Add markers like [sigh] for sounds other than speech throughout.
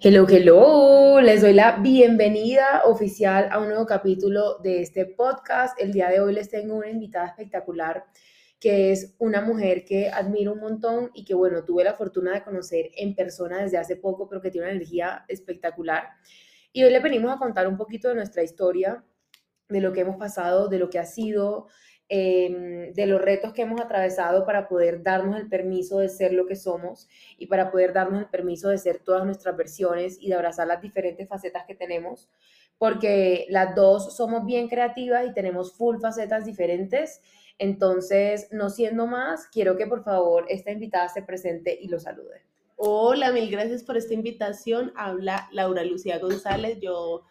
Hello, hello, les doy la bienvenida oficial a un nuevo capítulo de este podcast. El día de hoy les tengo una invitada espectacular que es una mujer que admiro un montón y que, bueno, tuve la fortuna de conocer en persona desde hace poco, pero que tiene una energía espectacular. Y hoy le venimos a contar un poquito de nuestra historia, de lo que hemos pasado, de lo que ha sido, Em, de los retos que hemos atravesado para poder darnos el permiso de ser lo que somos y para poder darnos el permiso de ser todas nuestras versiones y de abrazar las diferentes facetas que tenemos, porque las dos somos bien creativas y tenemos full facetas diferentes. Entonces, no siendo más, quiero que por favor esta invitada se presente y lo salude. Hola, mil gracias por esta invitación. Habla Laura Lucía González. Yo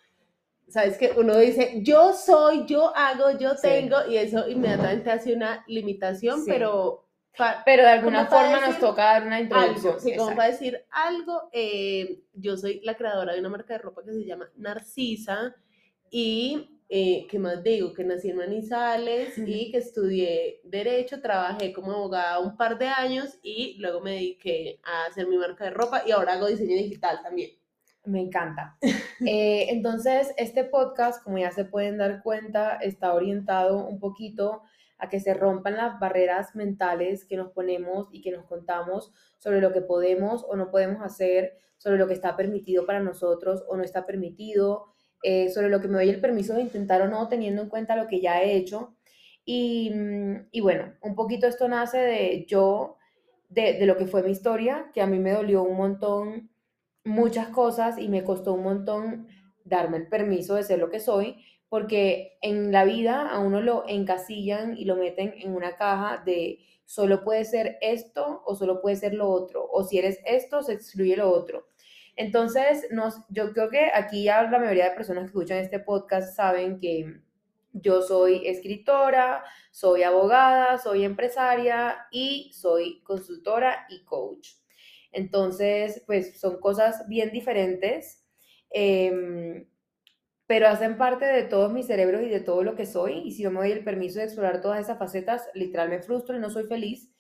sabes que uno dice, yo soy, yo hago, yo tengo, y eso inmediatamente hace una limitación, pero... Pero de alguna forma nos toca dar una introducción. sí, como para decir algo, eh, yo soy la creadora de una marca de ropa que se llama Narcisa, y eh, ¿qué más digo? Que nací en Manizales y que estudié Derecho, trabajé como abogada un par de años y luego me dediqué a hacer mi marca de ropa y ahora hago diseño digital también. Me encanta. Eh, entonces, este podcast, como ya se pueden dar cuenta, está orientado un poquito a que se rompan las barreras mentales que nos ponemos y que nos contamos sobre lo que podemos o no podemos hacer, sobre lo que está permitido para nosotros o no está permitido, eh, sobre lo que me doy el permiso de intentar o no, teniendo en cuenta lo que ya he hecho. Y, mm, y bueno, un poquito esto nace de yo, de, de lo que fue mi historia, que a mí me dolió un montón muchas cosas y me costó un montón darme el permiso de ser lo que soy, porque en la vida a uno lo encasillan y lo meten en una caja de solo puede ser esto o solo puede ser lo otro, o si eres esto, se excluye lo otro. Entonces, yo creo que aquí ya la mayoría de personas que escuchan este podcast saben que yo soy escritora, soy abogada, soy empresaria y soy consultora y coach. Entonces, pues son cosas bien diferentes, em, pero hacen parte de todos mis cerebros y de todo lo que soy. Y si yo me doy el permiso de explorar todas esas facetas, literal me frustro y no soy feliz.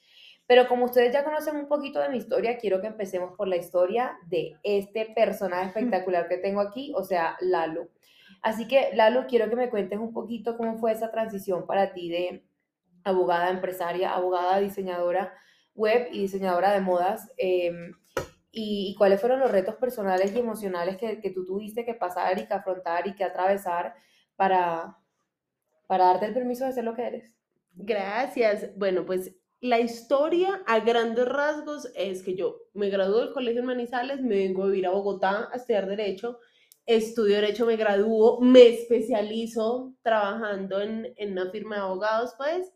Pero como ustedes ya conocen un poquito de mi historia, quiero que empecemos por la historia de este personaje espectacular que tengo aquí, o sea, Lalo. Así que, Lalo, quiero que me cuentes un poquito cómo fue esa transición para ti de abogada, empresaria, abogada, diseñadora, web y diseñadora de modas. Em, y, cuáles fueron los retos personales y emocionales que, que, tú tuviste que pasar y que afrontar y que atravesar para, para darte el permiso de ser lo que eres. Gracias. Bueno, pues la historia a grandes rasgos es que yo me gradué del Colegio en Manizales, me vengo a vivir a Bogotá a estudiar Derecho, estudio Derecho, me gradúo, me especializo trabajando en, en una firma de abogados, pues,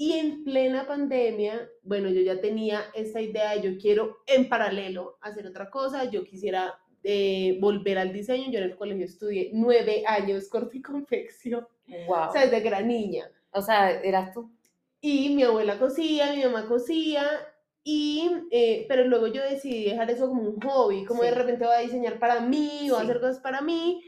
y en plena pandemia, bueno, yo ya tenía esta idea de yo quiero en paralelo hacer otra cosa, yo quisiera eh, volver al diseño. Yo en el colegio estudié nueve años corte y confección. Wow. O sea, desde gran niña. O sea, eras tú. Y mi abuela cosía, mi mamá cosía, y, eh, pero luego yo decidí dejar eso como un hobby, como de repente voy a diseñar para mí, o a hacer cosas para mí,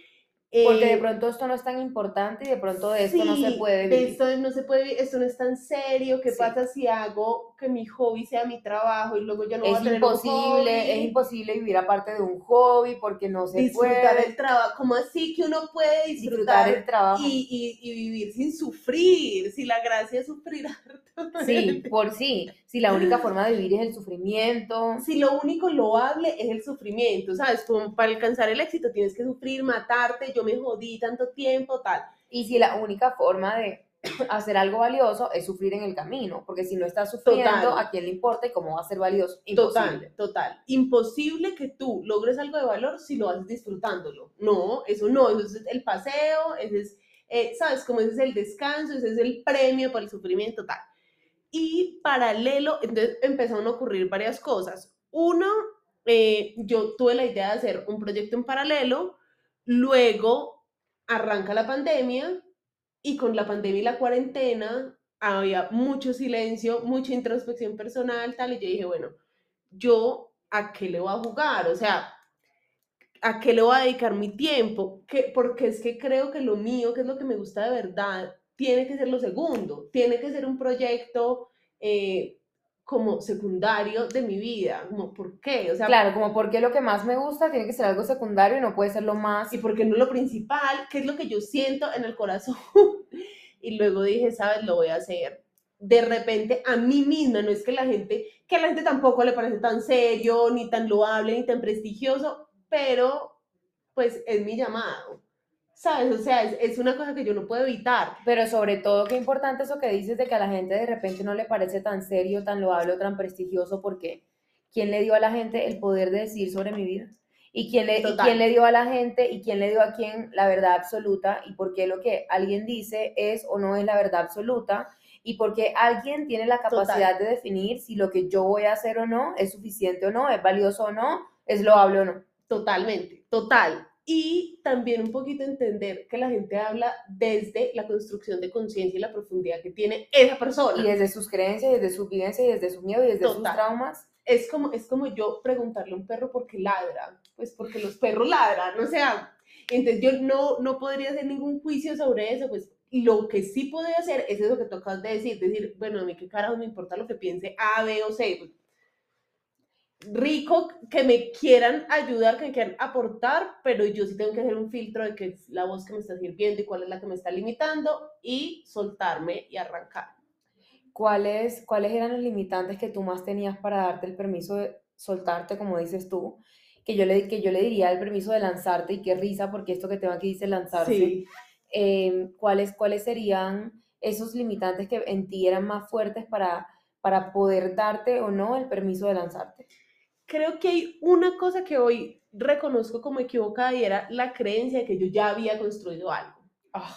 porque de eh, pronto esto no es tan importante y de pronto de esto no se puede vivir. Esto no se puede esto no es tan serio. ¿Qué pasa si hago que mi hobby sea mi trabajo y luego yo no voy a tener imposible, Es imposible vivir aparte de un hobby porque no se disfrutar puede. el trabajo. ¿Cómo así que uno puede disfrutar, el trabajo y, y, y, vivir sin sufrir? Si la gracia es sufrir [laughs] Sí, por sí. Si la única forma de vivir es el sufrimiento. Si lo único loable es el sufrimiento, ¿sabes? Como para alcanzar el éxito tienes que sufrir, matarte. Yo me jodí tanto tiempo, tal. Y si la única forma de hacer algo valioso es sufrir en el camino, porque si no estás sufriendo, ¿a quién le importa y cómo va a ser valioso? Imposible. Total, total. Imposible que tú logres algo de valor si lo haces disfrutándolo. No, eso no, eso es el paseo, ese es, eh, ¿sabes? Como ese es el descanso, ese es el premio por el sufrimiento, tal. Y paralelo, entonces empezaron a ocurrir varias cosas. Uno, eh, yo tuve la idea de hacer un proyecto en paralelo, Luego arranca la pandemia y con la pandemia y la cuarentena había mucho silencio, mucha introspección personal, tal, y yo dije, bueno, yo a qué le voy a jugar, o sea, a qué le voy a dedicar mi tiempo, ¿Qué? porque es que creo que lo mío, que es lo que me gusta de verdad, tiene que ser lo segundo, tiene que ser un proyecto eh, como secundario de mi vida, como por qué, o sea, Claro, como porque lo que más me gusta tiene que ser algo secundario y no puede ser lo más. y por qué no lo principal, qué es lo que yo siento en el corazón. [laughs] y luego dije, sabes, lo voy a hacer. De repente a mí misma, no es que la gente, que a la gente tampoco le parece tan serio, ni tan loable, ni tan prestigioso, pero pues es mi llamado. ¿Sabes? O sea, es, es una cosa que yo no puedo evitar. Pero sobre todo, qué importante eso que dices de que a la gente de repente no le parece tan serio, tan loable o tan prestigioso, porque ¿quién le dio a la gente el poder de decir sobre mi vida? ¿Y quién le, y quién le dio a la gente y quién le dio a quién la verdad absoluta? ¿Y por qué lo que alguien dice es o no es la verdad absoluta? ¿Y por qué alguien tiene la capacidad de definir si lo que yo voy a hacer o no es suficiente o no, es valioso o no, es loable o no? Totalmente, total. Y también un poquito entender que la gente habla desde la construcción de conciencia y la profundidad que tiene esa persona. Y desde sus creencias, desde su vivencia, desde su miedo, y desde sus Total. traumas. es como, es como yo preguntarle a un perro por qué ladra, pues porque los perros ladran, o sea, entonces yo no, no podría hacer ningún juicio sobre eso, pues lo que sí podría hacer es eso que tú acabas de decir, decir, bueno, a mí qué carajo me importa lo que piense A, B o C, pues, rico que me quieran ayudar, que me quieran aportar, pero yo sí tengo que hacer un filtro de qué es la voz que me está sirviendo y cuál es la que me está limitando y soltarme y arrancar. ¿Cuáles, ¿Cuáles eran los limitantes que tú más tenías para darte el permiso de soltarte, como dices tú? Que yo le, que yo le diría el permiso de lanzarte y qué risa, porque esto que tengo aquí dice lanzarse. Sí. Eh, ¿cuáles, ¿Cuáles serían esos limitantes que en ti eran más fuertes para, para poder darte o no el permiso de lanzarte? Creo que hay una cosa que hoy reconozco como equivocada y era la creencia de que yo ya había construido algo. Ah,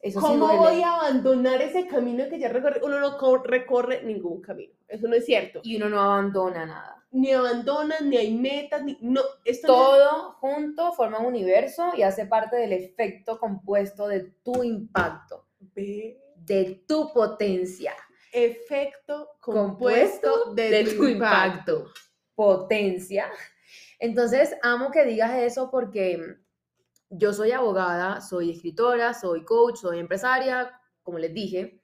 eso ¿Cómo voy a abandonar ese camino que ya recorre? Uno no co- recorre ningún camino. Eso no es cierto. Y uno no abandona nada. Ni abandonas, ni hay metas, ni... No, esto no Todo junto forma un universo y hace parte del efecto compuesto de tu impacto, de tu potencia. Efecto compuesto de, tu impacto. Potencia. Entonces, amo que digas eso porque yo soy abogada, soy escritora, soy coach, soy empresaria, como les dije.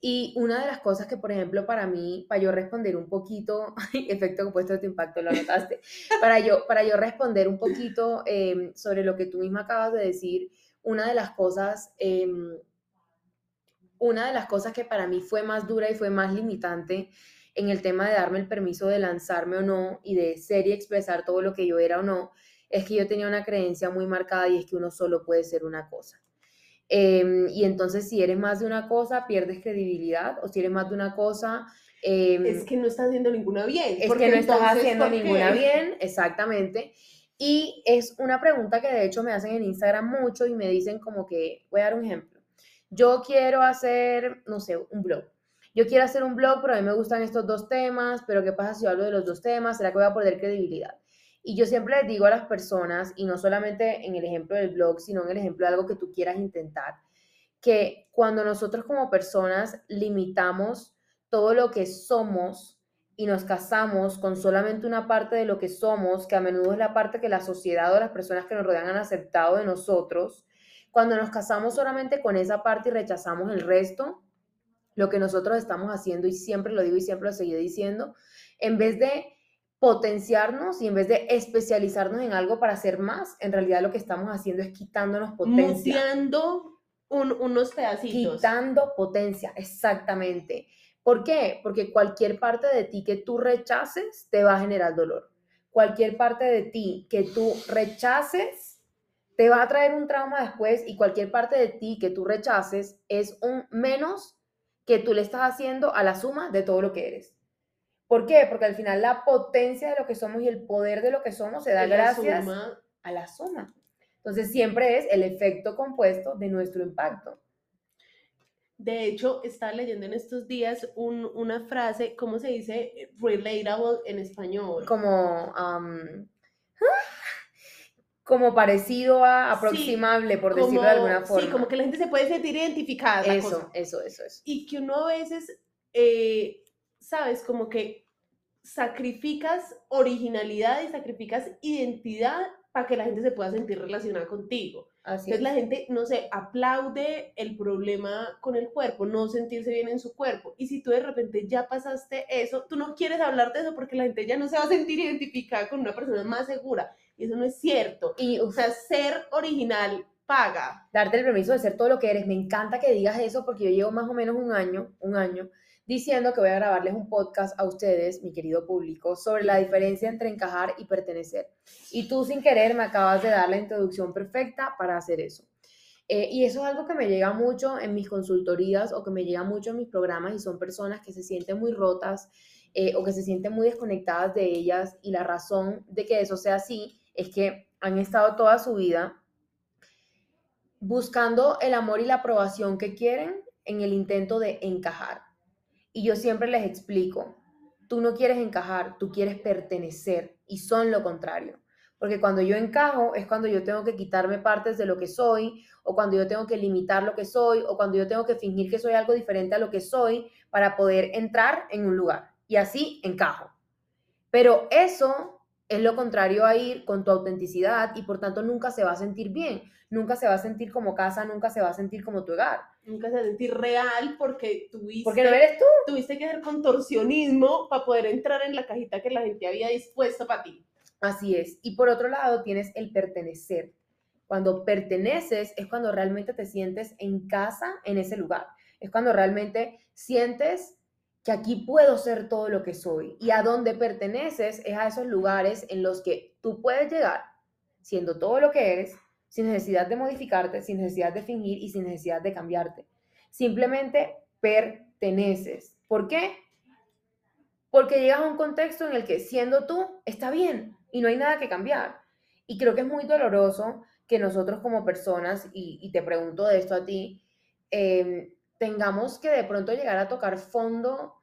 Y una de las cosas que, por ejemplo, para mí, para yo responder un poquito, [laughs] efecto compuesto de tu impacto, lo anotaste, [laughs] para yo, para yo responder un poquito em, sobre lo que tú misma acabas de decir, una de las cosas, em, una de las cosas que para mí fue más dura y fue más limitante en el tema de darme el permiso de lanzarme o no y de ser y expresar todo lo que yo era o no, es que yo tenía una creencia muy marcada y es que uno solo puede ser una cosa. Em, y entonces si eres más de una cosa, pierdes credibilidad, o si eres más de una cosa, em, Es que no estás haciendo ninguna bien. es porque que no estás haciendo ninguna bien, exactamente. Y es una pregunta que de hecho me hacen en Instagram mucho y me dicen como que, voy a dar un ejemplo. Yo quiero hacer, no sé, un blog. Yo quiero hacer un blog, pero a mí me gustan estos dos temas, pero ¿qué pasa si yo hablo de los dos temas? ¿Será que voy a perder credibilidad? Y yo siempre les digo a las personas, y no solamente en el ejemplo del blog, sino en el ejemplo de algo que tú quieras intentar, que cuando nosotros como personas limitamos todo lo que somos y nos casamos con solamente una parte de lo que somos, que a menudo es la parte que la sociedad o las personas que nos rodean han aceptado de nosotros, cuando nos casamos solamente con esa parte y rechazamos el resto, lo que nosotros estamos haciendo, y siempre lo digo y siempre lo seguiré diciendo, en vez de potenciarnos y en vez de especializarnos en algo para hacer más, en realidad lo que estamos haciendo es quitándonos potencia. Muteando un- unos pedacitos. Quitando potencia, exactamente. ¿Por qué? Porque cualquier parte de ti que tú rechaces te va a generar dolor. Cualquier parte de ti que tú rechaces te va a traer un trauma después y cualquier parte de ti que tú rechaces es un menos que tú le estás haciendo a la suma de todo lo que eres. ¿Por qué? Porque al final la potencia de lo que somos y el poder de lo que somos se da gracias suma a la suma. Entonces siempre es el efecto compuesto de nuestro impacto. De hecho, estaba leyendo en estos días un- una frase, ¿cómo se dice? Relatable en español. Como, am, como parecido a aproximable, por decirlo de alguna Como- forma. Sí, como que la gente se puede sentir identificada. eso, cosa. eso, eso, eso. Y que uno a veces, eh, sabes, como que sacrificas originalidad y sacrificas identidad para que la gente se pueda sentir relacionada contigo. Así Entonces es. la gente, no sé, aplaude el problema con el cuerpo, no sentirse bien en su cuerpo. Y si tú de repente ya pasaste eso, tú no quieres hablar de eso porque la gente ya no se va a sentir identificada con una persona más segura. Y eso no es cierto. Y O sea, ser original paga. darte el permiso de ser todo lo que eres. Me encanta que digas eso porque yo llevo más o menos un año, un año, diciendo que voy a grabarles un podcast a ustedes, mi querido público, sobre la diferencia entre encajar y pertenecer. Y tú sin querer me acabas de dar la introducción perfecta para hacer eso. Eh, y eso es algo que me llega mucho en mis consultorías o que me llega mucho en mis programas y son personas que se sienten muy rotas eh, o que se sienten muy desconectadas de ellas y la razón de que eso sea así es que han estado toda su vida buscando el amor y la aprobación que quieren en el intento de encajar. Y yo siempre les explico, tú no quieres encajar, tú quieres pertenecer y son lo contrario. Porque cuando yo encajo es cuando yo tengo que quitarme partes de lo que soy, o cuando yo tengo que limitar lo que soy, o cuando yo tengo que fingir que soy algo diferente a lo que soy para poder entrar en un lugar. Y así encajo. Pero eso es lo contrario a ir con tu autenticidad y por tanto nunca se va a sentir bien, nunca se va a sentir como casa, nunca se va a sentir como tu hogar. Nunca se va a sentir real porque tuviste, Porque no eres tú. tuviste que hacer contorsionismo para poder entrar en la cajita que la gente había dispuesto para ti. Así es. Y por otro lado tienes el pertenecer. Cuando perteneces es cuando realmente te sientes en casa en ese lugar. Es cuando realmente sientes que aquí puedo ser todo lo que soy. Y a donde perteneces es a esos lugares en los que tú puedes llegar siendo todo lo que eres, sin necesidad de modificarte, sin necesidad de fingir y sin necesidad de cambiarte. Simplemente perteneces. ¿Por qué? Porque llegas a un contexto en el que siendo tú está bien y no hay nada que cambiar. Y creo que es muy doloroso que nosotros como personas, y, te pregunto de esto a ti, eh, tengamos que de pronto llegar a tocar fondo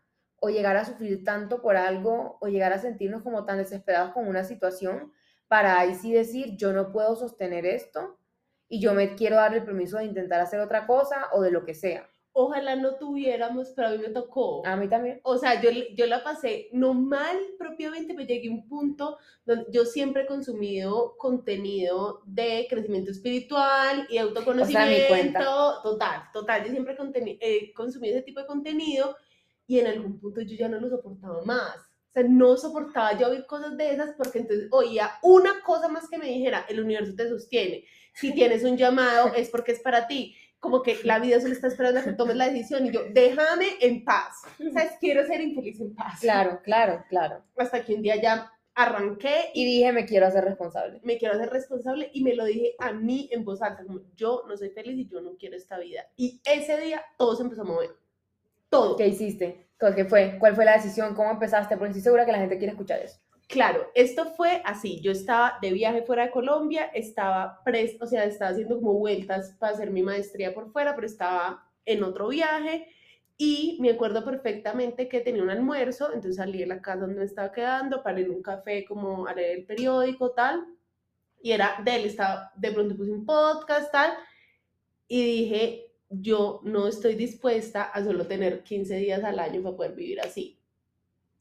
o llegar a sufrir tanto por algo o llegar a sentirnos como tan desesperados con una situación para ahí sí decir, yo no puedo sostener esto y yo me quiero dar el permiso de intentar hacer otra cosa o de lo que sea. Ojalá no tuviéramos, pero a mí me tocó. A mí también. O sea, yo, yo la pasé no mal propiamente, pero llegué a un punto donde yo siempre he consumido contenido de crecimiento espiritual y autoconocimiento. cuenta. Total, total. Yo siempre he consumido ese tipo de contenido y en algún punto yo ya no lo soportaba más. O sea, no soportaba yo oír cosas de esas porque entonces oía una cosa más que me dijera, el universo te sostiene. Si tienes un llamado es porque es para ti como que la vida solo está esperando a que tomes la decisión y yo, déjame en paz. ¿Sabes? Quiero ser infeliz en paz. Claro, claro, claro. Hasta que un día ya arranqué Y y dije, me quiero hacer responsable. me quiero hacer responsable y me lo dije a mí en voz alta, como yo no soy feliz y yo no quiero esta vida. Y ese día todo se empezó a mover. Todo. ¿Qué hiciste? ¿Cuál qué fue? ¿Cuál fue la decisión? ¿Cómo empezaste? Porque estoy segura que la gente quiere escuchar eso. Claro, esto fue así. Yo estaba de viaje fuera de Colombia, estaba pres, o sea, estaba haciendo como vueltas para hacer mi maestría por fuera, pero estaba en otro viaje y me acuerdo perfectamente que tenía un almuerzo, entonces salí de la casa donde me estaba quedando, paré en un café como a leer el periódico, tal, y era de él, estaba, de pronto puse un podcast, tal, y dije, yo no estoy dispuesta a solo tener 15 días al año para poder vivir así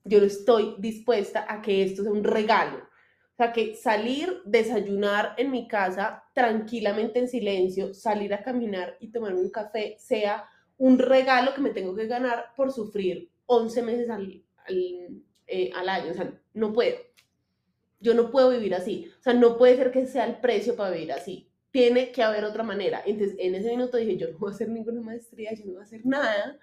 yo no estoy dispuesta a que esto sea un regalo. O sea, que salir, desayunar en mi casa tranquilamente en silencio, salir a caminar y tomarme un café sea un regalo que me tengo que ganar por sufrir 11 meses al, al, eh, al año. O sea, no puedo. Yo no puedo vivir así. O sea, no puede ser que sea el precio para vivir así. Tiene que haber otra manera. Entonces, en ese minuto dije, yo no voy a hacer ninguna maestría, yo no voy a hacer nada.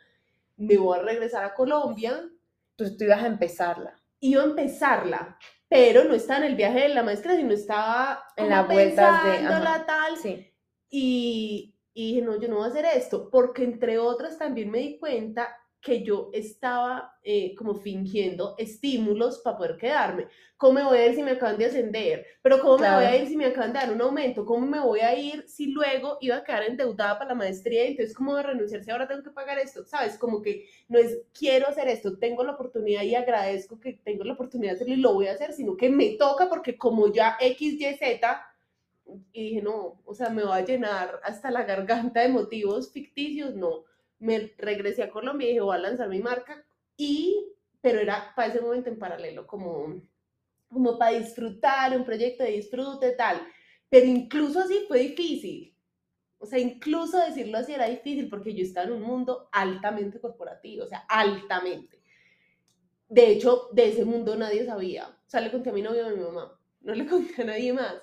Me voy a regresar a Colombia, Entonces tú ibas a empezarla. iba a empezarla, pero no estaba en el viaje de la maestra, sino estaba En las vueltas de- ajá. tal, Sí. y, y dije, no, yo no voy a hacer esto, porque entre otras también me di cuenta que yo estaba eh, como fingiendo estímulos para poder quedarme. ¿Cómo me voy a ir si me acaban de ascender? Pero ¿cómo me voy a ir si me acaban de dar un aumento? ¿Cómo me voy a ir si luego iba a quedar endeudada para la maestría? Entonces, ¿cómo voy a renunciar si ahora tengo que pagar esto? ¿Sabes? Como que no es quiero hacer esto, tengo la oportunidad y agradezco que tengo la oportunidad de hacerlo y lo voy a hacer, sino que me toca porque como ya X, Y, Z, y dije, no, o sea, me va a llenar hasta la garganta de motivos ficticios, no. Me regresé a Colombia y dije, voy a lanzar mi marca y pero era para ese momento en paralelo, como, como para disfrutar, un proyecto de disfrute, tal. Pero incluso así fue difícil. O sea, incluso decirlo así era difícil porque yo estaba en un mundo altamente corporativo, o sea, altamente. De hecho, de ese mundo nadie sabía. O sea, le conté a mi novio a mi mamá, no le [laughs] conté a nadie más.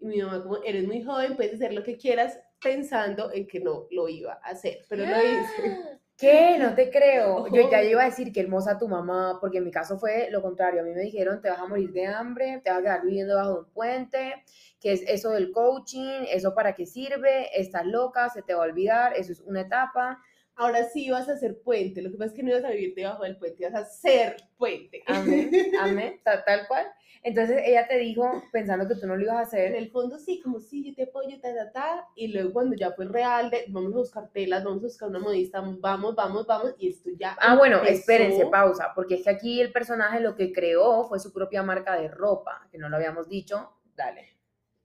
Y mi mamá, como eres muy joven, puedes hacer lo que quieras, pensando en que no lo iba a hacer, pero lo hice. [gasps] ¿Qué? No te creo. Yo ya iba a decir que hermosa tu mamá, porque en mi caso fue lo contrario. A mí me dijeron, te vas a morir de hambre, te vas a quedar viviendo bajo un puente, que es eso del coaching, eso para qué sirve, estás loca, se te va a olvidar, eso es una etapa. Ahora sí vas a hacer puente, lo que pasa es que no ibas a vivir debajo del puente, ibas a ser puente. Amén, [laughs] amén, tal, tal cual. Entonces ella te dijo, pensando que tú no lo ibas a hacer. En el fondo sí, como sí, yo te apoyo, ta, ta, ta. Y luego cuando ya fue real, de, vamos a buscar telas, vamos a buscar una modista, vamos, vamos, vamos. Y esto ya. Ah, bueno, espérense, pausa. Porque es que aquí el personaje lo que creó fue su propia marca de ropa, que no lo habíamos dicho. Dale.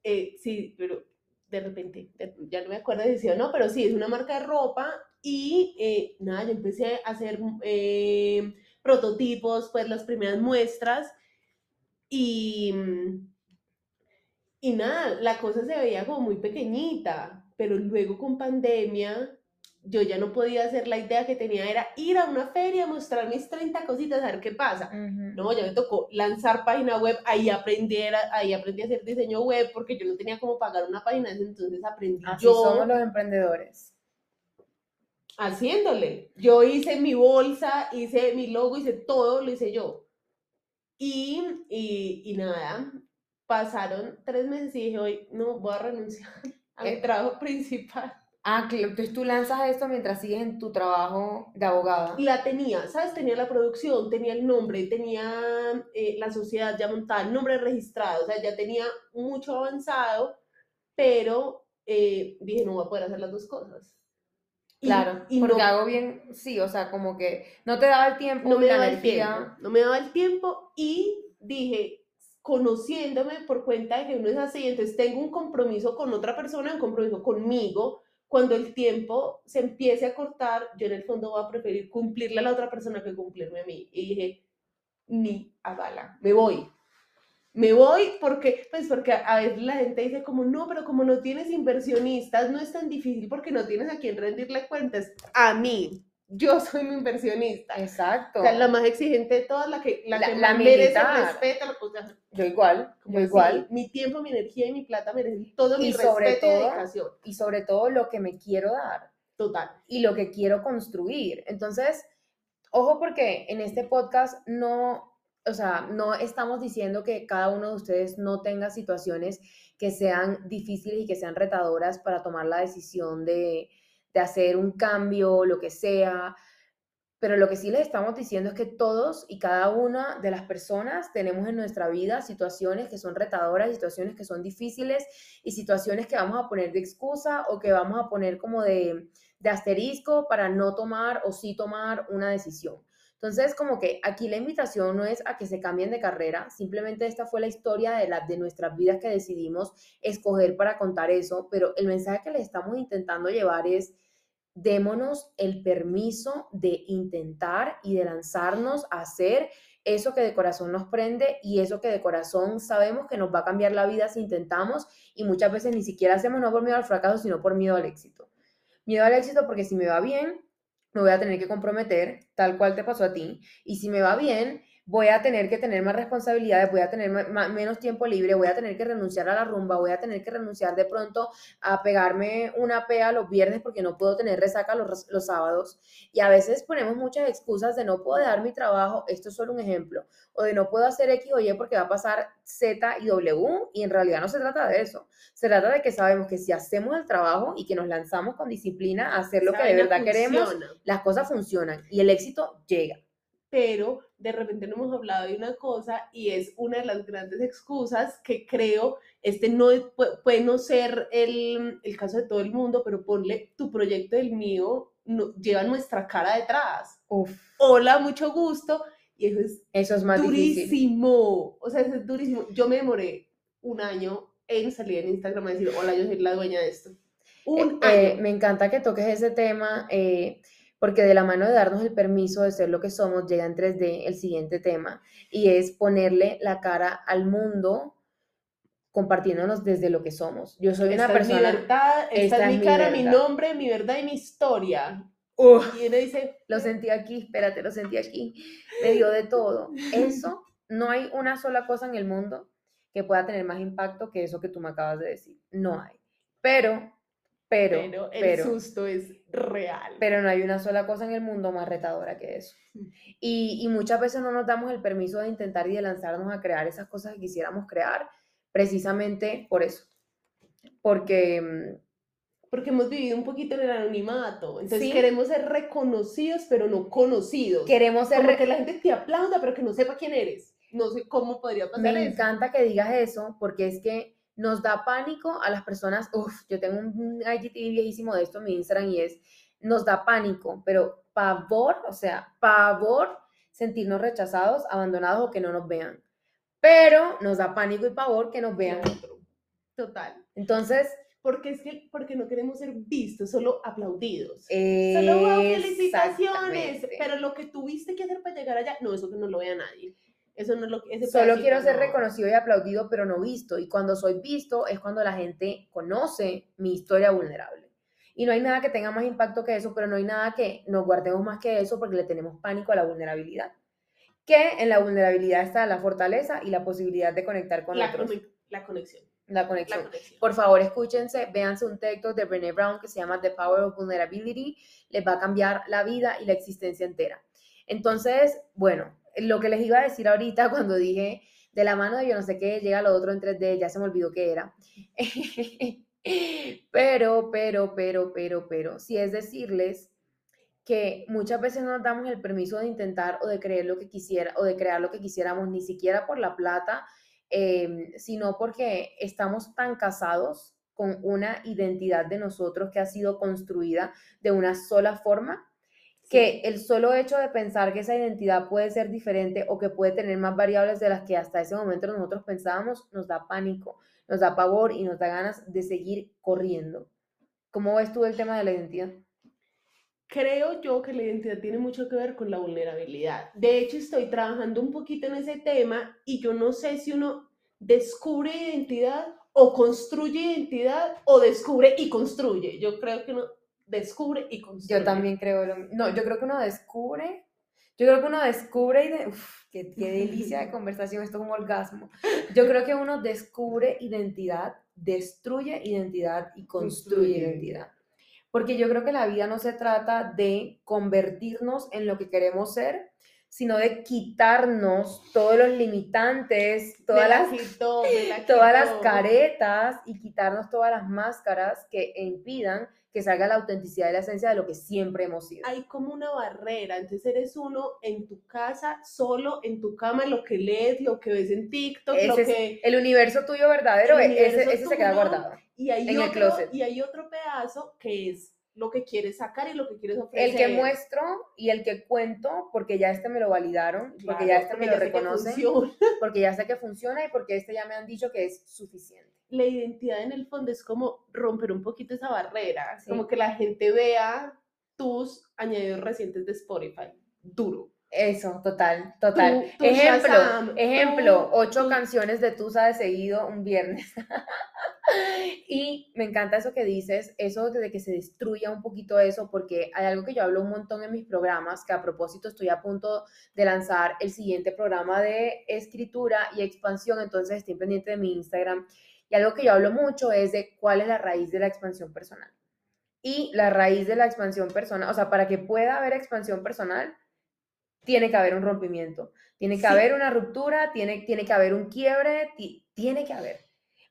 Eh, sí, pero de repente, ya no me acuerdo si sí o no, pero sí, es una marca de ropa. Y eh, nada, yo empecé a hacer eh, prototipos, pues las primeras muestras y, mm, y nada, la cosa se veía como muy pequeñita, pero luego con pandemia yo ya no podía hacer la idea que tenía era ir a una feria, mostrar mis 30 cositas, a ver qué pasa. No, ya me tocó lanzar página web, ahí aprendí, ahí aprendí a hacer diseño web porque yo no tenía como pagar una página, entonces aprendí Así yo. somos los emprendedores. Haciéndole. Yo hice mi bolsa, hice mi logo, hice todo, lo hice yo. Y, y, nada, pasaron tres meses y dije, hoy no, voy a renunciar a mi eh, trabajo principal. Ah, entonces tú lanzas esto mientras sigues en tu trabajo de abogada. La tenía, ¿sabes? Tenía la producción, tenía el nombre, tenía eh, la sociedad ya montada, el nombre registrado, o sea, ya tenía mucho avanzado, pero eh, dije, no voy a poder hacer las dos cosas. Claro, y porque hago bien, sí, o sea, como que no te daba el tiempo, no me daba el tiempo, no me daba el tiempo y dije, conociéndome por cuenta de que uno es así, entonces tengo un compromiso con otra persona, un compromiso conmigo, cuando el tiempo se empiece a cortar, yo en el fondo voy a preferir cumplirle a la otra persona que cumplirme a mí. Y dije, ni a bala, me voy me voy porque, pues porque a veces la gente dice como, no, pero como no tienes inversionistas, no es tan difícil porque no tienes a quien rendirle cuentas. A mí, yo [laughs] soy mi inversionista. Exacto. O sea, la más exigente de todas, la que, la, que más merece respeto. yo igual, yo igual. Mi tiempo, mi energía y mi plata merecen todo mi y sobre respeto todo, y dedicación. Y sobre todo lo que me quiero dar. Total. Y lo que quiero construir. Entonces, ojo porque en este podcast no o sea, no estamos diciendo que cada uno de ustedes no tenga situaciones que sean difíciles y que sean retadoras para tomar la decisión de, de hacer un cambio, lo que sea. Pero lo que sí les estamos diciendo es que todos y cada una de las personas tenemos en nuestra vida situaciones que son retadoras, situaciones que son difíciles y situaciones que vamos a poner de excusa o que vamos a poner como de, de asterisco para no tomar o sí tomar una decisión. Entonces, como que aquí la invitación no es a que se cambien de carrera, simplemente esta fue la historia de, la, de nuestras vidas que decidimos escoger para contar eso, pero el mensaje que les estamos intentando llevar es, démonos el permiso de intentar y de lanzarnos a hacer eso que de corazón nos prende y eso que de corazón sabemos que nos va a cambiar la vida si intentamos y muchas veces ni siquiera hacemos no por miedo al fracaso, sino por miedo al éxito. Miedo al éxito porque si me va bien, me voy a tener que comprometer, tal cual te pasó a ti, y si me va bien, voy a tener que tener más responsabilidades, voy a tener menos tiempo libre, voy a tener que renunciar a la rumba, voy a tener que renunciar de pronto a pegarme una pea los viernes porque no puedo tener resaca los, los sábados. Y a veces ponemos muchas excusas de no puedo dar mi trabajo, esto es solo un ejemplo, o de no puedo hacer X o Y porque va a pasar Z y W, y en realidad no se trata de eso. Se trata de que sabemos que si hacemos el trabajo y que nos lanzamos con disciplina a hacer lo que de verdad queremos, las cosas funcionan y el éxito llega pero de repente no hemos hablado de una cosa y es una de las grandes excusas que creo, este no puede, no ser el, el, caso de todo el mundo, pero ponle tu proyecto del mío, no, lleva nuestra cara detrás. Hola, mucho gusto. Y eso es, eso es más durísimo. O sea, eso es durísimo. Yo me demoré un año en salir en Instagram a decir, hola, yo soy la dueña de esto. Un eh, eh, me encanta que toques ese tema. Eh, porque de la mano de darnos el permiso de ser lo que somos, llega en 3D el siguiente tema, y es ponerle la cara al mundo compartiéndonos desde lo que somos. Yo soy una persona... Es mi verdad, esta, es mi cara, mi nombre, mi verdad y mi historia. Uf, Y uno dice, lo sentí aquí, espérate, lo sentí aquí. Me dio de todo. Eso, no hay una sola cosa en el mundo que pueda tener más impacto que eso que tú me acabas de decir. No hay. Pero, pero, pero el pero, susto es real. pero no hay una sola cosa en el mundo más retadora que eso. Mm. Y, y muchas veces no nos damos el permiso de intentar y de lanzarnos a crear esas cosas que quisiéramos crear, precisamente por eso. Porque mm, Porque hemos vivido un poquito en el anonimato. Entonces Sí. queremos ser reconocidos, pero no conocidos. queremos ser... Como que la gente te aplauda, pero que no sepa quién eres. No sé cómo podría pasar Me eso. encanta que digas eso porque es que nos da pánico a las personas. Uf, yo tengo un IGTV viejísimo de esto en mi Instagram y es, nos da pánico, pero pavor, o sea, pavor sentirnos rechazados, abandonados o que no nos vean. Pero nos da pánico y pavor que nos vean. Total. Entonces, Porque es que porque no queremos ser vistos, solo aplaudidos. Solo wow, felicitaciones. Pero lo que tuviste que hacer para llegar allá, no, eso que no lo vea nadie. Eso no es lo que. Solo quiero ser no. reconocido y aplaudido, pero no visto. Y cuando soy visto es cuando la gente conoce mi historia vulnerable. Y no hay nada que tenga más impacto que eso, pero no hay nada que nos guardemos más que eso porque le tenemos pánico a la vulnerabilidad. Que en la vulnerabilidad está la fortaleza y la posibilidad de conectar con La, otros. la conexión. La La conexión. conexión. Por favor, escúchense, véanse un texto de Brené Brown que se llama The Power of Vulnerability. Les va a cambiar la vida y la existencia entera. Entonces, bueno, lo que les iba a decir ahorita [laughs] cuando dije de la mano de yo no sé qué, llega lo otro en 3D, ya se me olvidó qué era. [laughs] Pero, pero, pero, pero, pero, si es decirles que muchas veces no nos damos el permiso de intentar o de creer lo que quisiera o de crear lo que quisiéramos, ni siquiera por la plata, em, sino porque estamos tan casados con una identidad de nosotros que ha sido construida de una sola forma, que el solo hecho de pensar que esa identidad puede ser diferente o que puede tener más variables de las que hasta ese momento nosotros pensábamos, nos da pánico, nos da pavor y nos da ganas de seguir corriendo. ¿Cómo ves tú el tema de la identidad? Creo yo que la identidad tiene mucho que ver con la vulnerabilidad. De hecho, estoy trabajando un poquito en ese tema y yo no sé si uno descubre identidad o construye identidad o descubre y construye. Yo creo que uno descubre y construye. Yo también creo lo mi- No, yo creo que uno descubre, yo creo que uno descubre y de... Uf, qué, qué delicia de [laughs] conversación, esto es un orgasmo. Yo creo que uno descubre identidad, destruye identidad y construye Construye. identidad. Porque yo creo que la vida no se trata de convertirnos en lo que queremos ser, sino de quitarnos todos los limitantes, todas la las quitó, la todas las caretas y quitarnos todas las máscaras que impidan que salga la autenticidad y la esencia de lo que siempre hemos sido. Hay como una barrera, entonces eres uno en tu casa, solo en tu cama, lo que lees, lo que ves en TikTok, lo Ese es que... el universo tuyo verdadero, El ese, universo ese se queda tuyo guardado. Y hay, en el otro, closet. y hay otro pedazo que es lo que quieres sacar y lo que quieres ofrecer. El que muestro y el que cuento, porque ya este me lo validaron, porque ya Claro, este porque me lo reconocen, [laughs] porque ya sé que funciona y porque este ya me han dicho que es suficiente. La identidad en el fondo es como romper un poquito esa barrera, Sí. como que la gente vea tus añadidos recientes de Spotify. Duro. Eso, total, total. Tu- tu ejemplo, Shazam, ejemplo, tu- ocho canciones de Tusa de seguido un viernes. [laughs] y me encanta eso que dices, eso de que se destruya un poquito eso, porque hay algo que yo hablo un montón en mis programas, que a propósito estoy a punto de lanzar el siguiente programa de escritura y expansión, entonces estoy pendiente de mi Instagram. Y algo que yo hablo mucho es de cuál es la raíz de la expansión personal. Y la raíz de la expansión personal, o sea, para que pueda haber expansión personal, tiene que haber un rompimiento, tiene que Sí. haber una ruptura, tiene, tiene que haber un quiebre, ti- tiene que haber.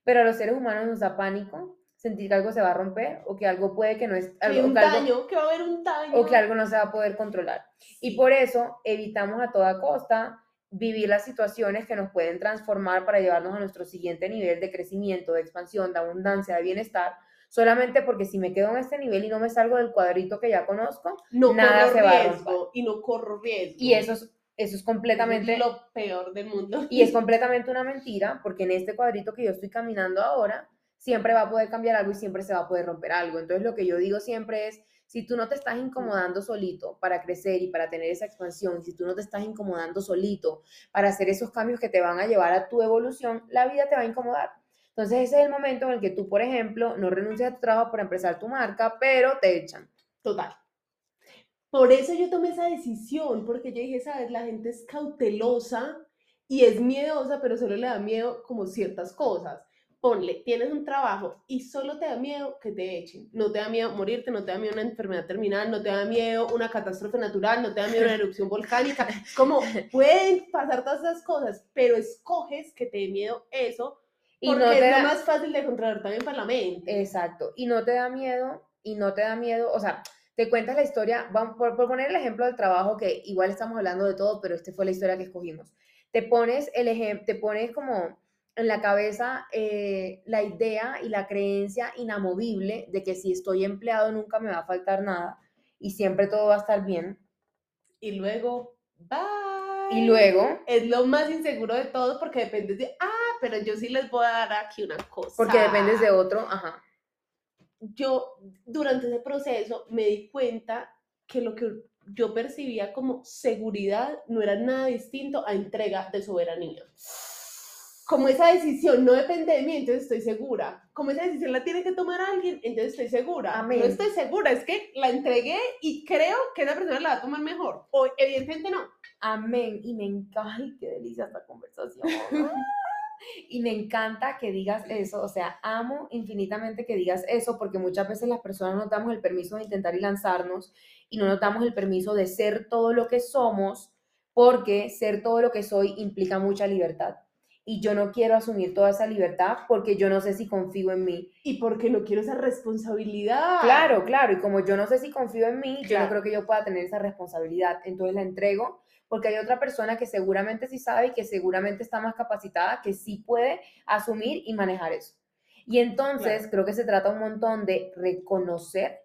Pero a los seres humanos nos da pánico sentir que algo se va a romper o que algo puede que no es, Que algo, un que algo- daño, que va a haber un daño. o que algo no se va a poder controlar. Y por eso evitamos a toda costa vivir las situaciones que nos pueden transformar para llevarnos a nuestro siguiente nivel de crecimiento, de expansión, de abundancia, de bienestar, solamente porque si me quedo en este nivel y no me salgo del cuadrito que ya conozco, no nada corro se va a riesgo y no corro riesgo. y eso es, eso es completamente lo peor del mundo. y es [laughs] completamente una mentira, porque en este cuadrito que yo estoy caminando ahora, siempre va a poder cambiar algo y siempre se va a poder romper algo. Entonces, lo que yo digo siempre es, Si tú no te estás incomodando solito para crecer y para tener esa expansión, si tú no te estás incomodando solito para hacer esos cambios que te van a llevar a tu evolución, la vida te va a incomodar. Entonces ese es el momento en el que tú, por ejemplo, no renuncias a tu trabajo para empezar tu marca, pero te echan. Total. Por eso yo tomé esa decisión, porque yo dije, sabes, la gente es cautelosa y es miedosa, pero solo le da miedo como ciertas cosas. Ponle, tienes un trabajo y solo te da miedo que te echen. No te da miedo morirte, no te da miedo una enfermedad terminal, no te da miedo una catástrofe natural, no te da miedo una erupción volcánica. Como pueden pasar todas esas cosas, pero escoges que te dé miedo eso y porque no te es lo más fácil de controlar también para la mente. Exacto. Y no te da miedo, y no te da miedo, o sea, te cuentas la historia, vamos, por, poner el ejemplo del trabajo, que igual estamos hablando de todo, pero esta fue la historia que escogimos. Te pones el te pones como en la cabeza eh, la idea y la creencia inamovible de que si estoy empleado nunca me va a faltar nada y siempre todo va a estar bien. Y luego, bye. Y luego. Es lo más inseguro de todo porque depende de, ah, pero yo sí les voy a dar aquí una cosa. Porque dependes de otro, ajá yo durante ese proceso me di cuenta que lo que yo percibía como seguridad no era nada distinto a entrega de soberanía. Como esa decisión no depende de mí, entonces estoy segura. Como esa decisión la tiene que tomar alguien, entonces estoy segura. No estoy segura, es que la entregué y creo que esa persona la va a tomar mejor. O evidentemente no. Amén. Y me encanta, qué delicia esta conversación. [laughs] Y me encanta que digas eso, o sea, amo infinitamente que digas eso porque muchas veces las personas no damos el permiso de intentar y lanzarnos y no nos damos el permiso de ser todo lo que somos porque ser todo lo que soy implica mucha libertad. Y yo no quiero asumir toda esa libertad porque yo no sé si confío en mí. Y porque no quiero esa responsabilidad. Claro, claro. Y como yo no sé si confío en mí, yo no creo que yo pueda tener esa responsabilidad. Entonces la entrego porque hay otra persona que seguramente sí sabe y que seguramente está más capacitada, que sí puede asumir y manejar eso. Y entonces creo que se trata un montón de reconocer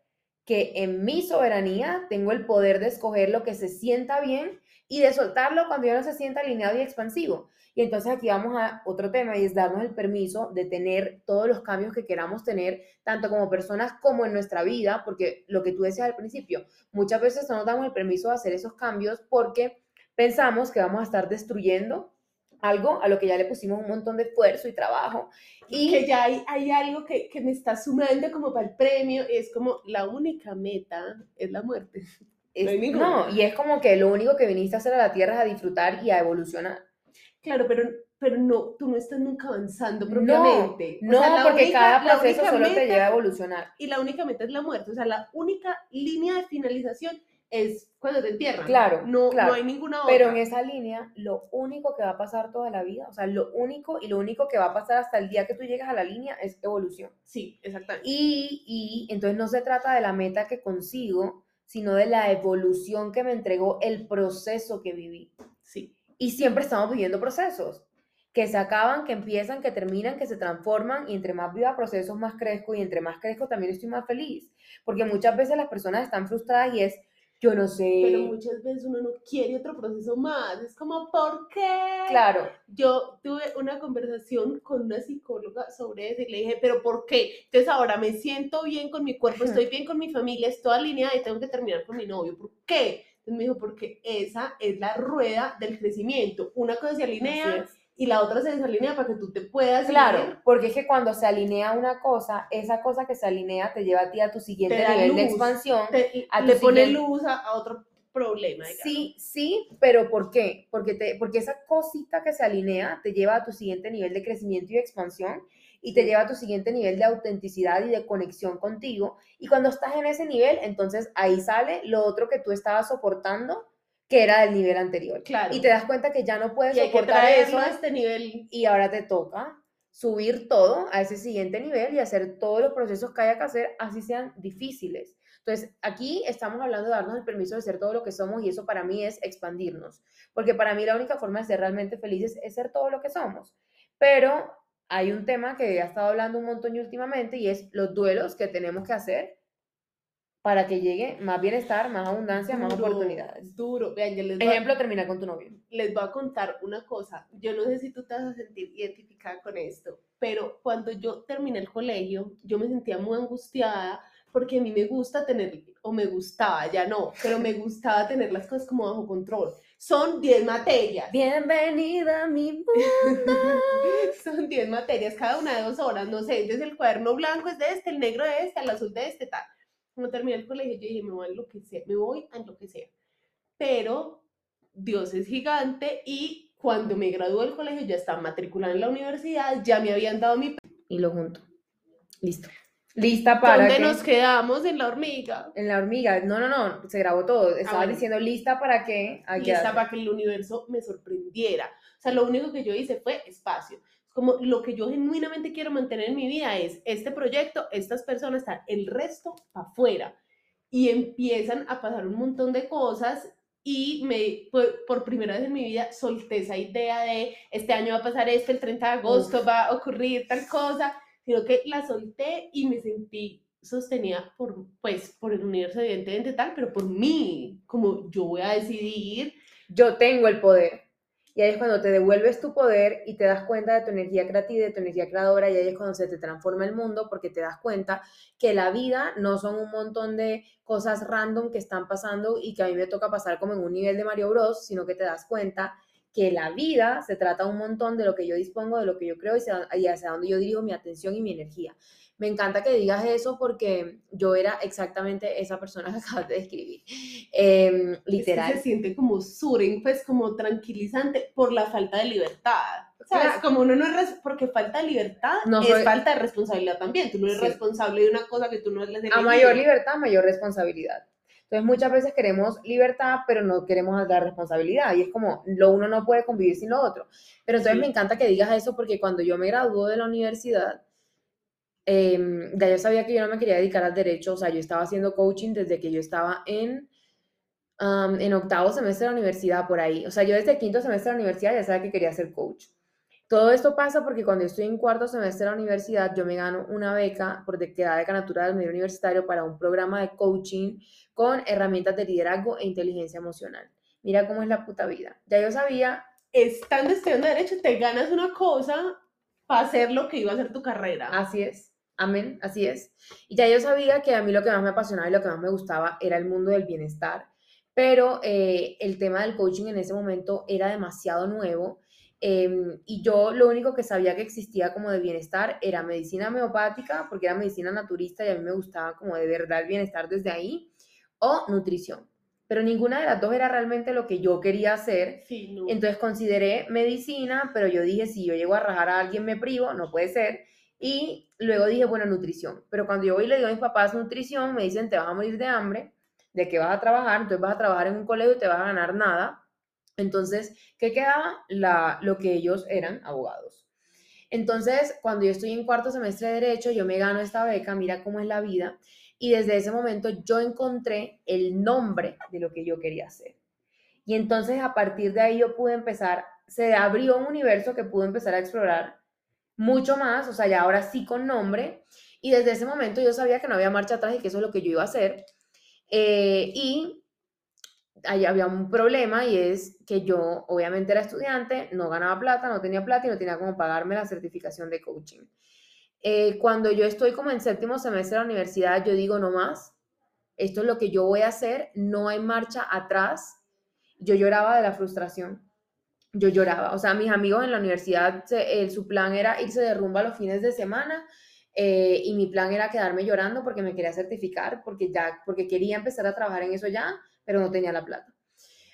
que en mi soberanía tengo el poder de escoger lo que se sienta bien y de soltarlo cuando ya no se sienta alineado y expansivo. Y entonces aquí vamos a otro tema y es darnos el permiso de tener todos los cambios que queramos tener, tanto como personas como en nuestra vida, porque lo que tú decías al principio, muchas veces no nos damos el permiso de hacer esos cambios porque pensamos que vamos a estar destruyendo algo a lo que ya le pusimos un montón de esfuerzo y trabajo. Y que ya hay, hay algo que, que, me está sumando como para el premio, es como la única meta es la muerte. [laughs] no, y es como que lo único que viniste a hacer a la Tierra es a disfrutar y a evolucionar. Claro, pero, pero no, tú no estás nunca avanzando propiamente. No, porque cada proceso solo te lleva a evolucionar. Y la única meta es la muerte, o sea, la única línea de finalización es cuando te entierran. Claro, no, claro. no hay ninguna otra. Pero en esa línea, lo único que va a pasar toda la vida, o sea, lo único y lo único que va a pasar hasta el día que tú llegas a la línea es evolución. Sí, exactamente. Y, y entonces no se trata de la meta que consigo, sino de la evolución que me entregó el proceso que viví. Sí. Y siempre estamos viviendo procesos que se acaban, que empiezan, que terminan, que se transforman y entre más viva procesos más crezco y entre más crezco también estoy más feliz. Porque muchas veces las personas están frustradas y es, yo no sé. Pero muchas veces uno no quiere otro proceso más. Es como, ¿por qué? Claro. Yo tuve una conversación con una psicóloga sobre eso y le dije, ¿pero por qué? Entonces ahora me siento bien con mi cuerpo, estoy bien con mi familia, estoy alineada y tengo que terminar con mi novio. ¿Por qué? Entonces me dijo, porque esa es la rueda del crecimiento. Una cosa se alinea y la otra se desalinea para que tú te puedas Claro, porque es que cuando se alinea una cosa, esa cosa que se alinea te lleva a ti a tu siguiente nivel de expansión. Te, a te pone luz a, otro problema. Sí, sí, pero ¿por qué? Porque, te, porque esa cosita que se alinea te lleva a tu siguiente nivel de crecimiento y expansión y te lleva a tu siguiente nivel de autenticidad y de conexión contigo. Y cuando estás en ese nivel, entonces ahí sale lo otro que tú estabas soportando que era del nivel anterior. Claro. Y te das cuenta que ya no puedes soportar eso. A este nivel. Y ahora te toca subir todo a ese siguiente nivel y hacer todos los procesos que haya que hacer, así sean difíciles. Entonces, aquí estamos hablando de darnos el permiso de ser todo lo que somos y eso para mí es expandirnos, porque para mí la única forma de ser realmente felices es ser todo lo que somos. Pero hay un tema que he estado hablando un montón últimamente y es los duelos que tenemos que hacer para que llegue más bienestar, más abundancia, más oportunidades. Duro. Vean, yo les Ejemplo, termina con tu novio. Les voy a contar una cosa. Yo no sé si tú te vas a sentir identificada con esto, pero cuando yo terminé el colegio, yo me sentía muy angustiada porque a mí me gusta tener, o me gustaba, ya no, pero me gustaba tener las cosas como bajo control. Son 10 materias. Bienvenida a mi [laughs] mundo. Son 10 materias, cada una de dos horas, no sé, entonces el cuaderno blanco es de este, el negro de este, el azul de este, tal. Cuando terminé el colegio, yo dije, me voy a enloquecer, me voy a enloquecer. Pero Dios es gigante y cuando me gradué del colegio, ya estaba matriculada en la universidad, ya me habían dado mi... Y lo junto. Listo. Lista para. ¿Dónde que- nos quedamos? En la hormiga. En la hormiga. No, no, no. Se grabó todo. Estaba bueno. diciendo lista para que. Lista para que el universo me sorprendiera. O sea, lo único que yo hice fue espacio. Como lo que yo genuinamente quiero mantener en mi vida es este proyecto, estas personas, tal, el resto afuera. Y empiezan a pasar un montón de cosas y me, por, por primera vez en mi vida solté esa idea de este año va a pasar esto, el 30 de agosto va a ocurrir tal cosa, sino que la solté y me sentí sostenida por, pues, por el universo evidentemente tal, pero por mí, como yo voy a decidir Yo tengo el poder. Y ahí es cuando te devuelves tu poder y te das cuenta de tu energía creativa de tu energía creadora. Y ahí es cuando se te transforma el mundo porque te das cuenta que la vida no son un montón de cosas random que están pasando y que a mí me toca pasar como en un nivel de Mario Bros, sino que te das cuenta que la vida se trata un montón de lo que yo dispongo, de lo que yo creo y hacia dónde yo dirijo mi atención y mi energía. Me encanta que digas eso porque yo era exactamente esa persona que [laughs] acabas de describir. Em, Es que literal. se siente como suren, pues como tranquilizante por la falta de libertad. ¿Sabes? Claro. Como uno no es, porque falta de libertad No es soy- falta de responsabilidad también. Tú no eres Sí. responsable de una cosa que tú no eres A mayor libertad, mayor responsabilidad. Entonces muchas veces queremos libertad, pero no queremos la responsabilidad. Y es como, lo uno no puede convivir sin lo otro. Pero entonces Sí. me encanta que digas eso porque cuando yo me graduó de la universidad, em, ya yo sabía que yo no me quería dedicar al derecho. O sea, yo estaba haciendo coaching desde que yo estaba en, am, en octavo semestre de la universidad, por ahí. O sea, yo desde quinto semestre de la universidad ya sabía que quería ser coach. Todo esto pasa porque cuando yo estoy en cuarto semestre de la universidad, yo me gano una beca por de, que da Decanatura del Medio Universitario para un programa de coaching con herramientas de liderazgo e inteligencia emocional. Mira cómo es la puta vida. Ya yo sabía, Estando estudiando Derecho, te ganas una cosa para hacer lo que iba a ser tu carrera. así es, amén, así es. Y ya yo sabía que a mí lo que más me apasionaba y lo que más me gustaba era el mundo del bienestar, pero eh, el tema del coaching en ese momento era demasiado nuevo. em, y yo lo único que sabía que existía como de bienestar era medicina homeopática, porque era medicina naturista y a mí me gustaba como de verdad el bienestar desde ahí, o nutrición. Pero ninguna de las dos era realmente lo que yo quería hacer. Sí, no. Entonces consideré medicina, pero yo dije, si yo llego a rajar a alguien me privo, no puede ser. Y luego dije, bueno, nutrición. Pero cuando yo voy y le digo a mis papás nutrición, me dicen, te vas a morir de hambre, de que vas a trabajar, entonces vas a trabajar en un colegio y te vas a ganar nada. Entonces, ¿qué quedaba? La, lo que ellos eran, abogados. Entonces, cuando yo estoy en cuarto semestre de Derecho, yo me gano esta beca, mira cómo es la vida, y desde ese momento yo encontré el nombre de lo que yo quería hacer. Y entonces a partir de ahí yo pude empezar, se abrió un universo que pude empezar a explorar mucho más, o sea, ya ahora sí con nombre, y desde ese momento yo sabía que no había marcha atrás y que eso es lo que yo iba a hacer. Eh, y ahí había un problema y es que yo obviamente era estudiante, no ganaba plata, no tenía plata y no tenía cómo pagarme la certificación de coaching. Eh, cuando yo estoy como en séptimo semestre de la universidad, yo digo, no más, esto es lo que yo voy a hacer, no hay marcha atrás. Yo lloraba de la frustración. Yo lloraba. O sea, mis amigos en la universidad, su plan era irse de rumba los fines de semana eh, y mi plan era quedarme llorando porque me quería certificar, porque ya, porque quería empezar a trabajar en eso ya, pero no tenía la plata.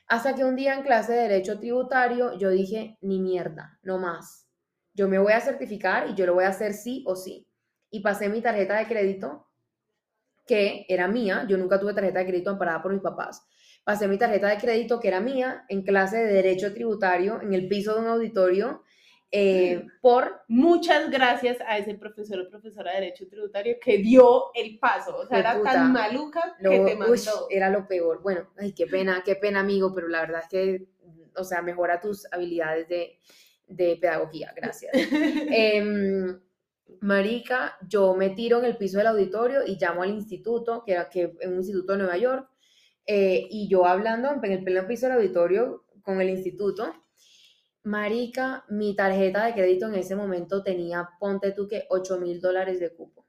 Hasta que un día en clase de Derecho Tributario yo dije, ni mierda, no más. Yo me voy a certificar y yo lo voy a hacer sí o sí. Y pasé mi tarjeta de crédito, que era mía, yo nunca tuve tarjeta de crédito amparada por mis papás. Pasé mi tarjeta de crédito, que era mía, en clase de Derecho Tributario, en el piso de un auditorio, eh, por Muchas gracias a ese profesor o profesora de Derecho Tributario que dio el paso. O sea, era tan maluca Lo, que te mandó. era lo peor. Bueno, ay, qué pena, qué pena, amigo, pero la verdad es que, o sea, mejora tus habilidades de, de pedagogía. Gracias. [laughs] Em, marica, yo me tiro en el piso del auditorio y llamo al instituto, que era que, en un instituto de Nueva York, eh, y yo hablando en el pleno piso del auditorio con el instituto. Marica, mi tarjeta de crédito en ese momento tenía, ponte tú que 8 mil dólares de cupo.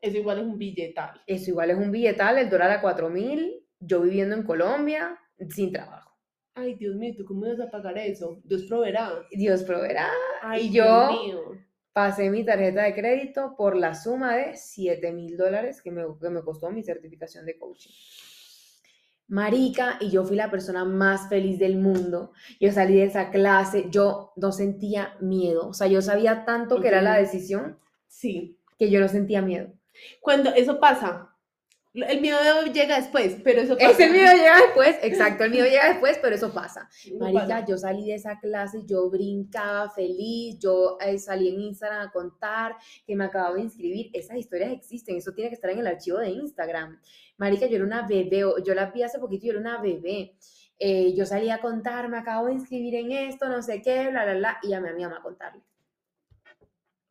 Eso igual es un billetal. Eso igual es un billetal, el dólar a 4 mil, yo viviendo en Colombia, sin trabajo. Ay, Dios mío, ¿tú cómo vas a pagar eso? Dios proveerá. Dios proveerá. Ay, y Dios yo mío. pasé mi tarjeta de crédito por la suma de 7 mil dólares que me, que me costó mi certificación de coaching. Marica, y yo fui la persona más feliz del mundo. Yo salí de esa clase, yo no sentía miedo. O sea, yo sabía tanto que era la decisión Sí. que yo no sentía miedo. Cuando eso pasa, el miedo llega después, pero eso pasa. Ese miedo llega después, exacto, el miedo llega después, pero eso pasa. Marica, yo salí de esa clase, yo brincaba feliz, yo eh, salí en Instagram a contar que me acababa de inscribir. Esas historias existen, eso tiene que estar en el archivo de Instagram. Marica, yo era una bebé, yo la vi hace poquito, yo era una bebé. Eh, yo salí a contar, me acabo de inscribir en esto, no sé qué, bla, bla, bla, y llamé a mi mamá a contarle,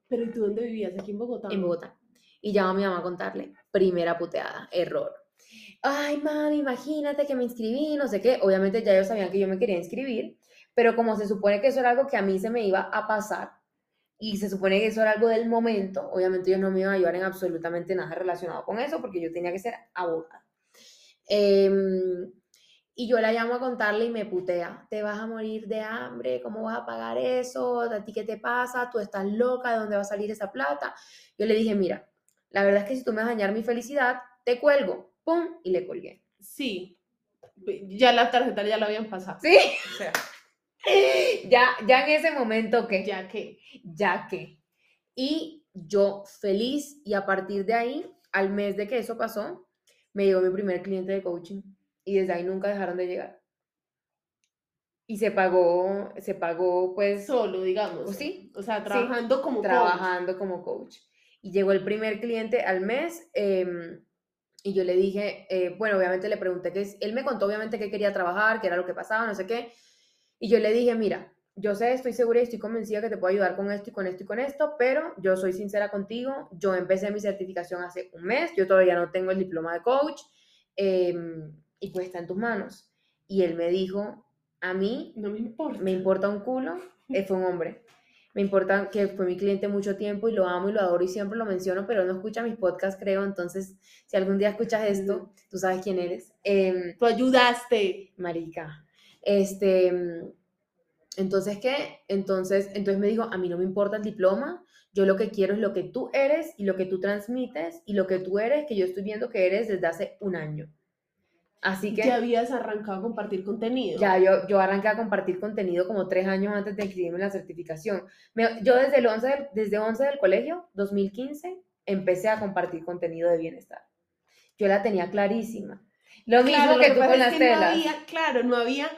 Pero ¿y tú dónde vivías? Aquí en Bogotá. en Bogotá. Y llamé a mi mamá a contarle, primera puteada, error. Ay, mami, imagínate que me inscribí, no sé qué. Obviamente ya ellos sabían que yo me quería inscribir, pero como se supone que eso era algo que a mí se me iba a pasar y se supone que eso era algo del momento, obviamente ellos no me iban a ayudar en absolutamente nada relacionado con eso porque yo tenía que ser abogada. Em, y yo la llamo a contarle y me putea, te vas a morir de hambre, ¿cómo vas a pagar eso? ¿A ti qué te pasa? ¿Tú estás loca? ¿De dónde va a salir esa plata? Yo le dije, mira, la verdad es que si tú me vas a dañar mi felicidad, te cuelgo, ¡pum! Y le colgué. Sí. Ya la tarjeta ya la habían pasado. ¿Sí? O sea, [laughs] Ya, ya en ese momento que, ya que. ya que. Y yo feliz y a partir de ahí, al mes de que eso pasó, me llegó mi primer cliente de coaching y desde ahí nunca dejaron de llegar. Y se pagó, se pagó pues Solo, digamos. Sí. O sea, trabajando como coach. trabajando como coach. Y llegó el primer cliente al mes em, y yo le dije, eh, bueno, obviamente le pregunté que es- él me contó obviamente que quería trabajar, que era lo que pasaba, no sé qué. Y yo le dije, mira, yo sé, estoy segura y estoy convencida que te puedo ayudar con esto y con esto y con esto, pero yo soy sincera contigo, yo empecé mi certificación hace un mes, yo todavía no tengo el diploma de coach em, y pues está en tus manos. Y él me dijo, a mí No me importa. me importa un culo, eh, fue un hombre. Me importa que fue mi cliente mucho tiempo y lo amo y lo adoro y siempre lo menciono, pero no escucha mis podcasts, creo. Entonces, si algún día escuchas esto, tú sabes quién eres. Em, Tú ayudaste. marica. Este, entonces, ¿qué? Entonces, entonces me dijo, a mí no me importa el diploma, yo lo que quiero es lo que tú eres y lo que tú transmites y lo que tú eres, que yo estoy viendo que eres desde hace un año. Así que... Ya habías arrancado a compartir contenido. Ya, yo, yo arranqué a compartir contenido como tres años antes de inscribirme en la certificación. Me- yo desde el 11 del, desde 11 del colegio, 2015, empecé a compartir contenido de bienestar. Yo la tenía clarísima. Lo mismo Claro, lo que, tú con es las que no telas. había, claro, no había.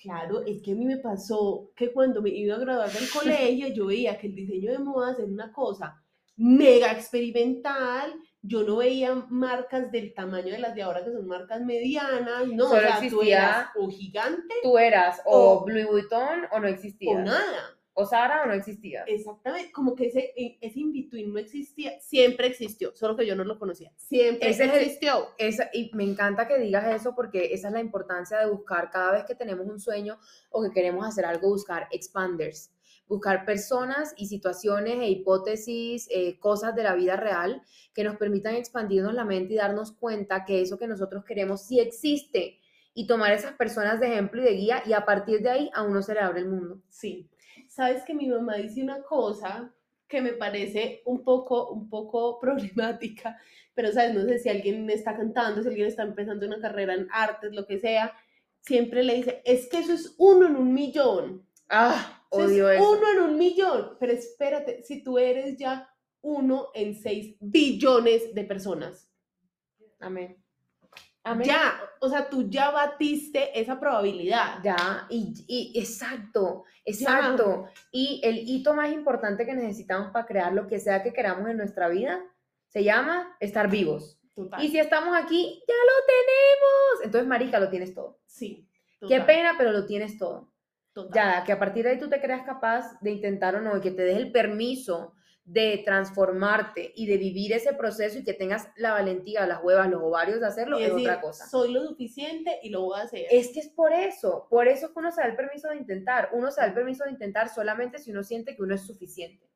Claro, es que a mí me pasó que cuando me iba a graduar del [laughs] colegio, yo veía que el diseño de modas era una cosa mega experimental. Yo no veía marcas del tamaño de las de ahora, que son marcas medianas. No, Solo o sea, tú existía- eras o gigante Tú eras o, O- Louis Vuitton o no existía. o nada. O Sara o no existía. Exactamente, como que ese, e- ese in-between no existía, siempre existió, solo que yo no lo conocía. Siempre Ese es existió. Esa- y me encanta que digas eso porque esa es la importancia de buscar cada vez que tenemos un sueño o que queremos hacer algo, buscar expanders, buscar personas y situaciones e hipótesis, eh, cosas de la vida real que nos permitan expandirnos la mente y darnos cuenta que eso que nosotros queremos sí existe y tomar esas personas de ejemplo y de guía y a partir de ahí a uno se le abre el mundo. Sí. Sabes que mi mamá dice una cosa que me parece un poco, un poco [laughs] problemática, pero sabes, no sé si alguien está cantando, si alguien está empezando una carrera en artes, lo que sea, siempre le dice, es que eso es uno en un millón. Ah, odio es eso. uno en un millón. Pero espérate, si tú eres ya uno en seis billones de personas. Amén. Amén. Ya, o sea, tú ya batiste esa probabilidad. Ya, y, y exacto, exacto. Y el hito más importante que necesitamos para crear lo que sea que queramos en nuestra vida se llama estar vivos. Total. Y si estamos aquí, ya lo tenemos. Entonces, marica, lo tienes todo. Sí. Qué total, pena, pero lo tienes todo. Total. Ya, que a partir de ahí tú te creas capaz de intentar o no, y que te des el permiso de transformarte y de vivir ese proceso y que tengas la valentía, las huevas, los ovarios de hacerlo, es decir, otra cosa. Soy lo suficiente y lo voy a hacer. Es que es por eso, por eso es que uno se da el permiso de intentar. Uno se da el permiso de intentar solamente si uno siente que uno es suficiente.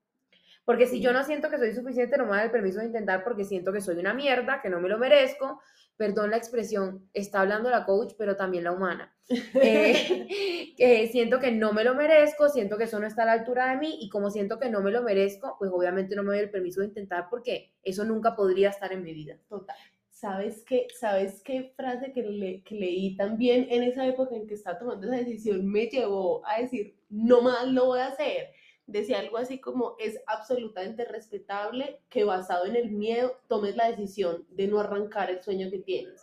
Porque si yo no siento que soy suficiente, no me da el permiso de intentar porque siento que soy una mierda, que no me lo merezco. Perdón la expresión, está hablando la coach, pero también la humana. [laughs] Eh, [laughs] siento que no me lo merezco, siento que eso no está a la altura de mí y como siento que no me lo merezco, pues obviamente no me doy el permiso de intentar porque eso nunca podría estar en mi vida. Total. ¿Sabes qué, ¿Sabes qué frase que, le, que leí también en esa época en que estaba tomando esa decisión me llevó a decir, no más lo voy a hacer? Decía algo así como, es absolutamente respetable que basado en el miedo tomes la decisión de no arrancar el sueño que tienes.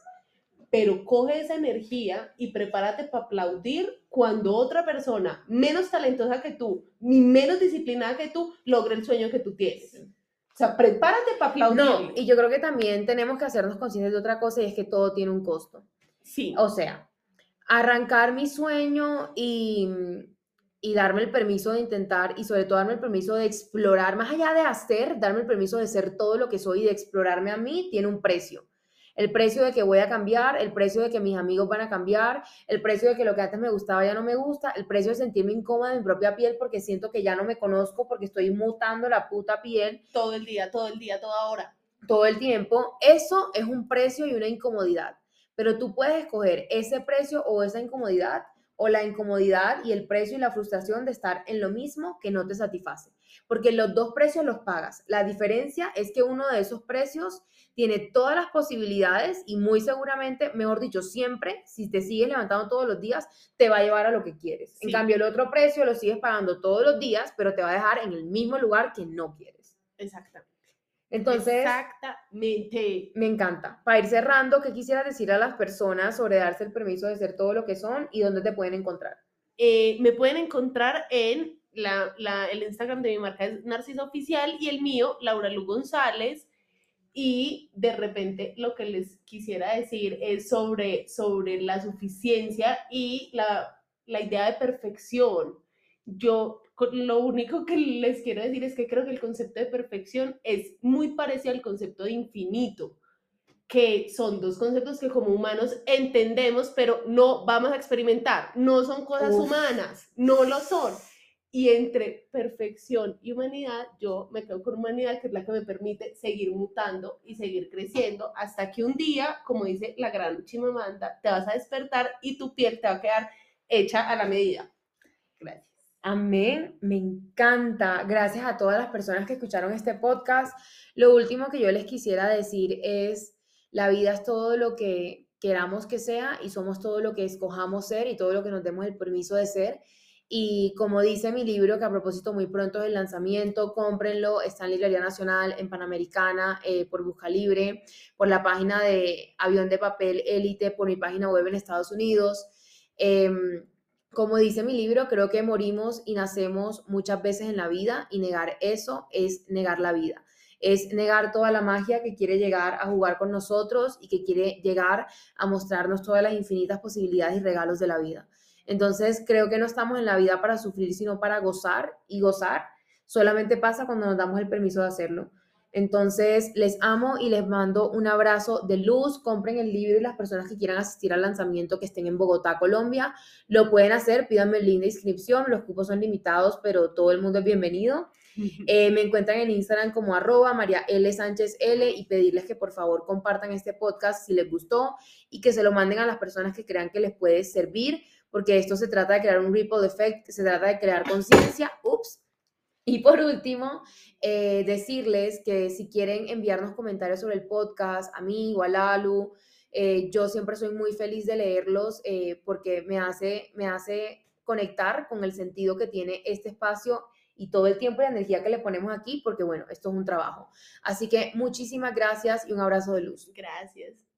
Pero coge esa energía y prepárate para aplaudir cuando otra persona menos talentosa que tú, ni menos disciplinada que tú, logre el sueño que tú tienes. O sea, prepárate para aplaudir. No, y yo creo que también tenemos que hacernos conscientes de otra cosa y es que todo tiene un costo. Sí. O sea, arrancar mi sueño y, y darme el permiso de intentar y sobre todo darme el permiso de explorar, más allá de hacer, darme el permiso de ser todo lo que soy y de explorarme a mí, tiene un precio el precio de que voy a cambiar, el precio de que mis amigos van a cambiar, el precio de que lo que antes me gustaba ya no me gusta, el precio de sentirme incómoda en mi propia piel porque siento que ya no me conozco porque estoy mutando la puta piel. Todo el día, todo el día, toda hora. Todo el tiempo. Eso es un precio y una incomodidad. Pero tú puedes escoger ese precio o esa incomodidad o la incomodidad y el precio y la frustración de estar en lo mismo que no te satisface. Porque los dos precios los pagas. La diferencia es que uno de esos precios tiene todas las posibilidades y muy seguramente, mejor dicho, siempre, si te sigues levantando todos los días, te va a llevar a lo que quieres. En cambio, el otro precio lo sigues pagando todos los días, pero te va a dejar en el mismo lugar que no quieres. Exactamente. Entonces, Exactamente. me encanta. Para ir cerrando, ¿qué quisieras decir a las personas sobre darse el permiso de ser todo lo que son y dónde te pueden encontrar? Eh, me pueden encontrar en la, el Instagram de mi marca es Narciso Oficial y el mío, Laura Lu González y de repente lo que les quisiera decir es sobre, sobre la suficiencia y la, la idea de perfección. Yo lo único que les quiero decir es que creo que el concepto de perfección es muy parecido al concepto de infinito, que son dos conceptos que como humanos entendemos, pero no vamos a experimentar. No son cosas humanas, no lo son. Y entre perfección y humanidad, yo me quedo con humanidad, que es la que me permite seguir mutando y seguir creciendo hasta que un día, como dice la gran Chimamanda, te vas a despertar y tu piel te va a quedar hecha a la medida. Gracias. Amén, me encanta. Gracias a todas las personas que escucharon este podcast. Lo último que yo les quisiera decir es, la vida es todo lo que queramos que sea y somos todo lo que escojamos ser y todo lo que nos demos el permiso de ser. Y como dice mi libro, que a propósito muy pronto es el lanzamiento, cómprenlo, está en Librería Nacional, en Panamericana, eh, por Busca Libre, por la página de Avión de Papel Élite, por mi página web en Estados Unidos. Em, como dice mi libro, creo que morimos y nacemos muchas veces en la vida y negar eso es negar la vida. Es negar toda la magia que quiere llegar a jugar con nosotros y que quiere llegar a mostrarnos todas las infinitas posibilidades y regalos de la vida. Entonces, creo que no estamos en la vida para sufrir, sino para gozar y gozar solamente pasa cuando nos damos el permiso de hacerlo. Entonces, les amo y les mando un abrazo de luz. Compren el libro y las personas que quieran asistir al lanzamiento que estén en Bogotá, Colombia, lo pueden hacer. Pídanme el link de inscripción. Los cupos son limitados, pero todo el mundo es bienvenido. Eh, me encuentran en Instagram como arroba María L. Sánchez L y pedirles que por favor compartan este podcast si les gustó y que se lo manden a las personas que crean que les puede servir porque esto se trata de crear un ripple effect, se trata de crear conciencia. Ups. Y por último, eh, decirles que si quieren enviarnos comentarios sobre el podcast, a mí o a Lalu, eh, yo siempre soy muy feliz de leerlos eh, porque me hace, me hace conectar con el sentido que tiene este espacio y todo el tiempo y energía que le ponemos aquí, porque bueno, esto es un trabajo. Así que muchísimas gracias y un abrazo de luz. Gracias.